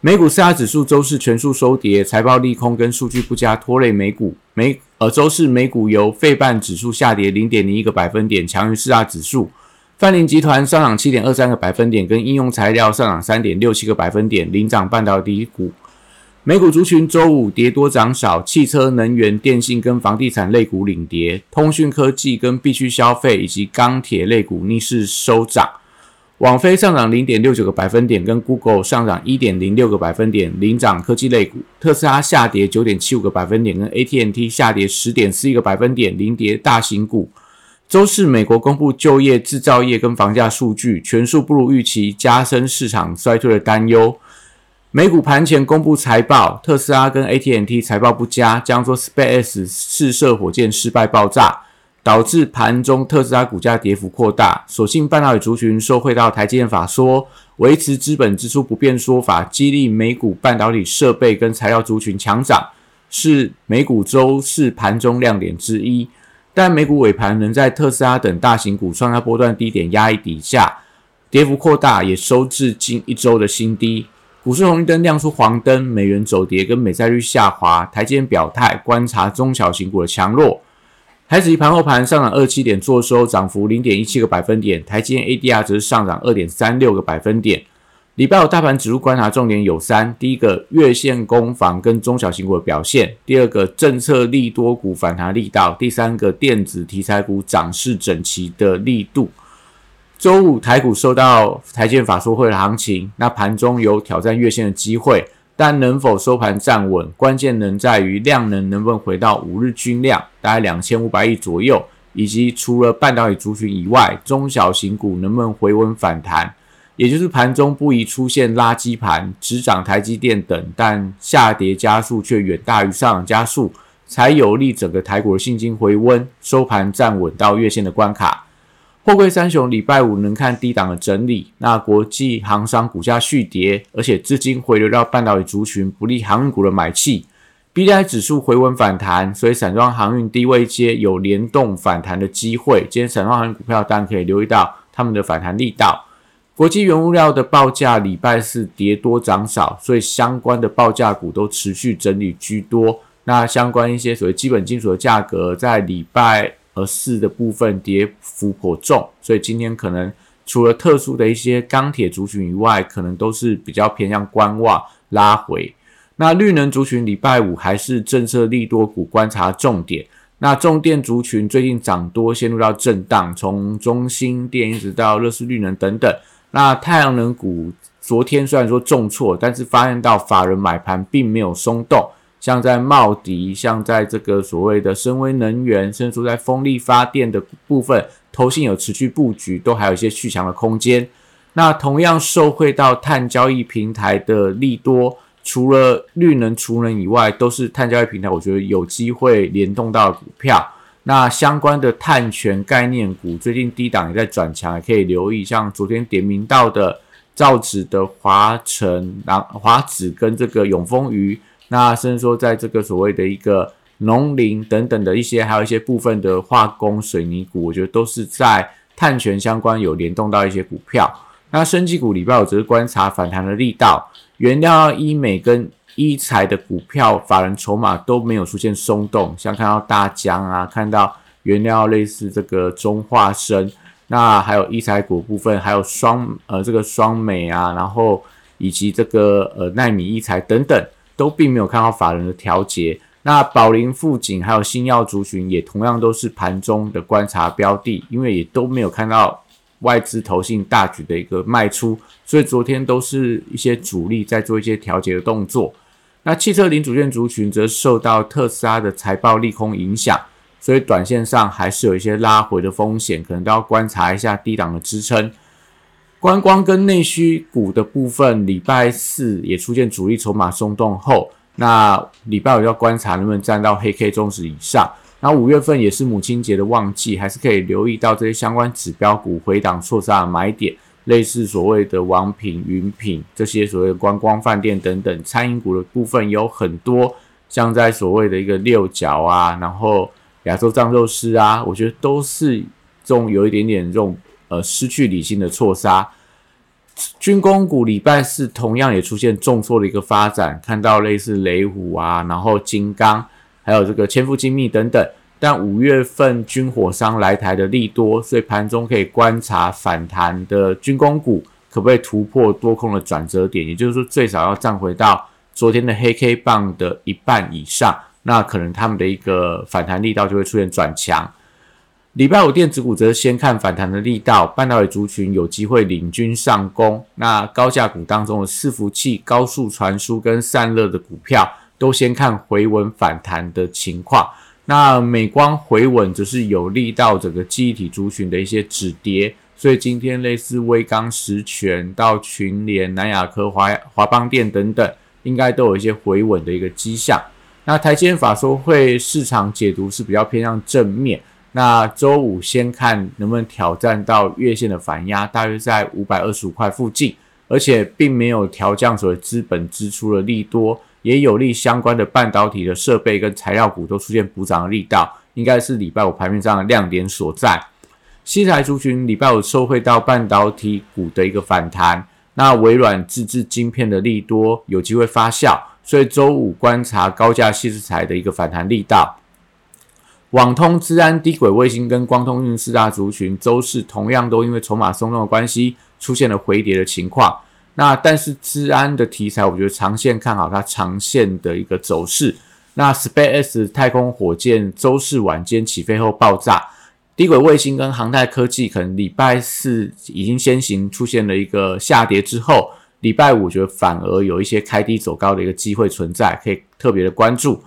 美股四大指数周四全数收跌，财报利空跟数据不佳拖累美股。美呃周四美股由费半指数下跌零点零一个百分点，强于四大指数。泛林集团上涨七点二三个百分点，跟应用材料上涨三点六七个百分点，领涨半导体股。美股族群周五跌多涨少，汽车、能源、电信跟房地产类股领跌，通讯科技跟必需消费以及钢铁类股逆势收涨。网飞上涨零点六九个百分点，跟 Google 上涨一点零六个百分点，领涨科技类股。特斯拉下跌九点七五个百分点，跟 AT&T 下跌十点四一个百分点，领跌大型股。周四，美国公布就业、制造业跟房价数据，全数不如预期，加深市场衰退的担忧。美股盘前公布财报，特斯拉跟 AT&T 财报不佳，将做 Space 试射火箭失败爆炸。导致盘中特斯拉股价跌幅扩大，所幸半导体族群受惠到台积电法说维持资本支出不变说法，激励美股半导体设备跟材料族群强涨，是美股周四盘中亮点之一。但美股尾盘仍在特斯拉等大型股创下波段低点压抑底下，跌幅扩大，也收至近一周的新低。股市红绿灯亮出黄灯，美元走跌跟美债率下滑，台积电表态观察中小型股的强弱。台指盘后盘上涨二七点，做收涨幅零点一七个百分点。台积电 ADR 则是上涨二点三六个百分点。礼拜五大盘指数观察重点有三：第一个，月线攻防跟中小型股的表现；第二个，政策利多股反弹力道；第三个，电子题材股涨势整齐的力度。周五台股受到台建法说会的行情，那盘中有挑战月线的机会。但能否收盘站稳，关键能在于量能能不能回到五日均量，大概两千五百亿左右，以及除了半导体族群以外，中小型股能不能回稳反弹，也就是盘中不宜出现垃圾盘，只涨台积电等，但下跌加速却远大于上涨加速，才有利整个台股的信心回温，收盘站稳到月线的关卡。货柜三雄礼拜五能看低档的整理，那国际航商股价续跌，而且资金回流到半导体族群，不利航运股的买气。B D I 指数回稳反弹，所以散装航运低位接有联动反弹的机会。今天散装航运股票当然可以留意到他们的反弹力道。国际原物料的报价礼拜四跌多涨少，所以相关的报价股都持续整理居多。那相关一些所谓基本金属的价格在礼拜。而四的部分跌幅颇重，所以今天可能除了特殊的一些钢铁族群以外，可能都是比较偏向观望拉回。那绿能族群礼拜五还是政策利多股观察重点。那重电族群最近涨多，陷入到震荡，从中兴电一直到乐视绿能等等。那太阳能股昨天虽然说重挫，但是发现到法人买盘并没有松动。像在茂迪，像在这个所谓的深威能源，甚至说在风力发电的部分，投信有持续布局，都还有一些续强的空间。那同样受惠到碳交易平台的利多，除了绿能、储能以外，都是碳交易平台，我觉得有机会联动到股票。那相关的碳权概念股，最近低档也在转强，也可以留意。像昨天点名到的造纸的华晨、然华纸跟这个永丰鱼。那甚至说，在这个所谓的一个农林等等的一些，还有一些部分的化工水泥股，我觉得都是在碳权相关有联动到一些股票。那升级股礼拜我只是观察反弹的力道，原料医美跟医材的股票，法人筹码都没有出现松动，像看到大疆啊，看到原料类似这个中化生，那还有医材股部分，还有双呃这个双美啊，然后以及这个呃奈米医材等等。都并没有看到法人的调节，那宝林富锦还有新药族群也同样都是盘中的观察标的，因为也都没有看到外资投信大举的一个卖出，所以昨天都是一些主力在做一些调节的动作。那汽车零组件族群则受到特斯拉的财报利空影响，所以短线上还是有一些拉回的风险，可能都要观察一下低档的支撑。观光跟内需股的部分，礼拜四也出现主力筹码松动后，那礼拜五要观察能不能站到黑 K 中值以上。那五月份也是母亲节的旺季，还是可以留意到这些相关指标股回档错杀的买点，类似所谓的王品、云品这些所谓的观光饭店等等餐饮股的部分有很多，像在所谓的一个六角啊，然后亚洲藏肉丝啊，我觉得都是这种有一点点这种。呃，失去理性的错杀，军工股礼拜四同样也出现重挫的一个发展，看到类似雷虎啊，然后金刚，还有这个千富精密等等。但五月份军火商来台的利多，所以盘中可以观察反弹的军工股可不可以突破多空的转折点，也就是说最少要站回到昨天的黑 K 棒的一半以上，那可能他们的一个反弹力道就会出现转强。礼拜五电子股则先看反弹的力道，半导体族群有机会领军上攻。那高价股当中的伺服器、高速传输跟散热的股票，都先看回稳反弹的情况。那美光回稳则是有利到整个记忆体族群的一些止跌，所以今天类似微刚、实权到群联、南亚科、华华邦电等等，应该都有一些回稳的一个迹象。那台积电法说会市场解读是比较偏向正面。那周五先看能不能挑战到月线的反压，大约在五百二十五块附近，而且并没有调降所谓资本支出的利多，也有利相关的半导体的设备跟材料股都出现补涨的力道，应该是礼拜五盘面上的亮点所在。西材族群礼拜五受惠到半导体股的一个反弹，那微软自制晶片的利多有机会发酵，所以周五观察高价细材的一个反弹力道。网通、治安、低轨卫星跟光通运四大族群，周四同样都因为筹码松动的关系，出现了回跌的情况。那但是治安的题材，我觉得长线看好它长线的一个走势。那 Space 太空火箭周四晚间起飞后爆炸，低轨卫星跟航太科技可能礼拜四已经先行出现了一个下跌之后，礼拜五觉得反而有一些开低走高的一个机会存在，可以特别的关注。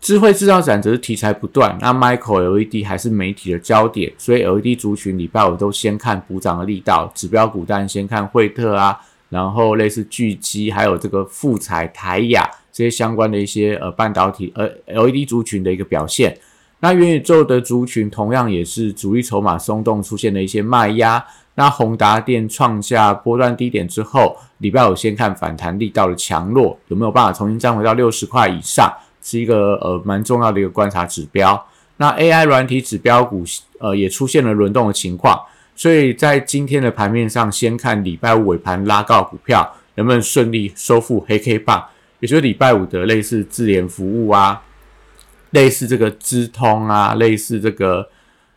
智慧制造展则是题材不断，那 Micro LED 还是媒体的焦点，所以 LED 族群礼拜五都先看补涨的力道，指标股但先看惠特啊，然后类似巨基，还有这个富彩、台雅这些相关的一些呃半导体呃 LED 族群的一个表现。那元宇宙的族群同样也是主力筹码松动，出现了一些卖压。那宏达电创下波段低点之后，礼拜五先看反弹力道的强弱，有没有办法重新站回到六十块以上？是一个呃蛮重要的一个观察指标。那 AI 软体指标股呃也出现了轮动的情况，所以在今天的盘面上，先看礼拜五尾盘拉高股票能不能顺利收复黑 K 棒，也就是礼拜五的类似智联服务啊，类似这个资通啊，类似这个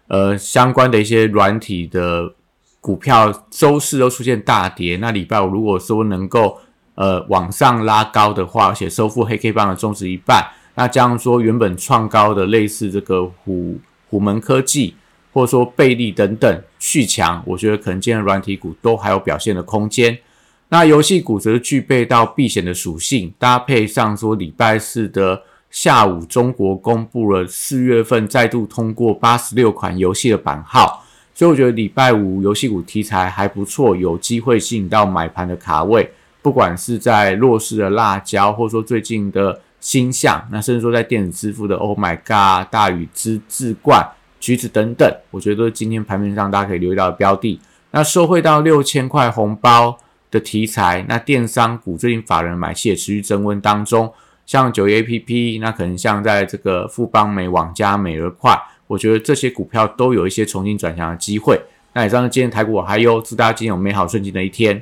呃相关的一些软体的股票，周四都出现大跌。那礼拜五如果说能够呃，往上拉高的话，而且收复黑 K 棒的中值一半，那这样说原本创高的类似这个虎虎门科技，或者说贝利等等续强，我觉得可能今天软体股都还有表现的空间。那游戏股则具备到避险的属性，搭配上说礼拜四的下午，中国公布了四月份再度通过八十六款游戏的版号，所以我觉得礼拜五游戏股题材还不错，有机会吸引到买盘的卡位。不管是在弱势的辣椒，或者说最近的星象，那甚至说在电子支付的 Oh my God、大禹之智冠、橘子等等，我觉得都是今天盘面上大家可以留意到的标的。那收汇到六千块红包的题材，那电商股最近法人买气也持续增温当中，像九月 A P P，那可能像在这个富邦美、网加、美而快，我觉得这些股票都有一些重新转向的机会。那以上是今天台股，我还有祝大家今天有美好顺境的一天。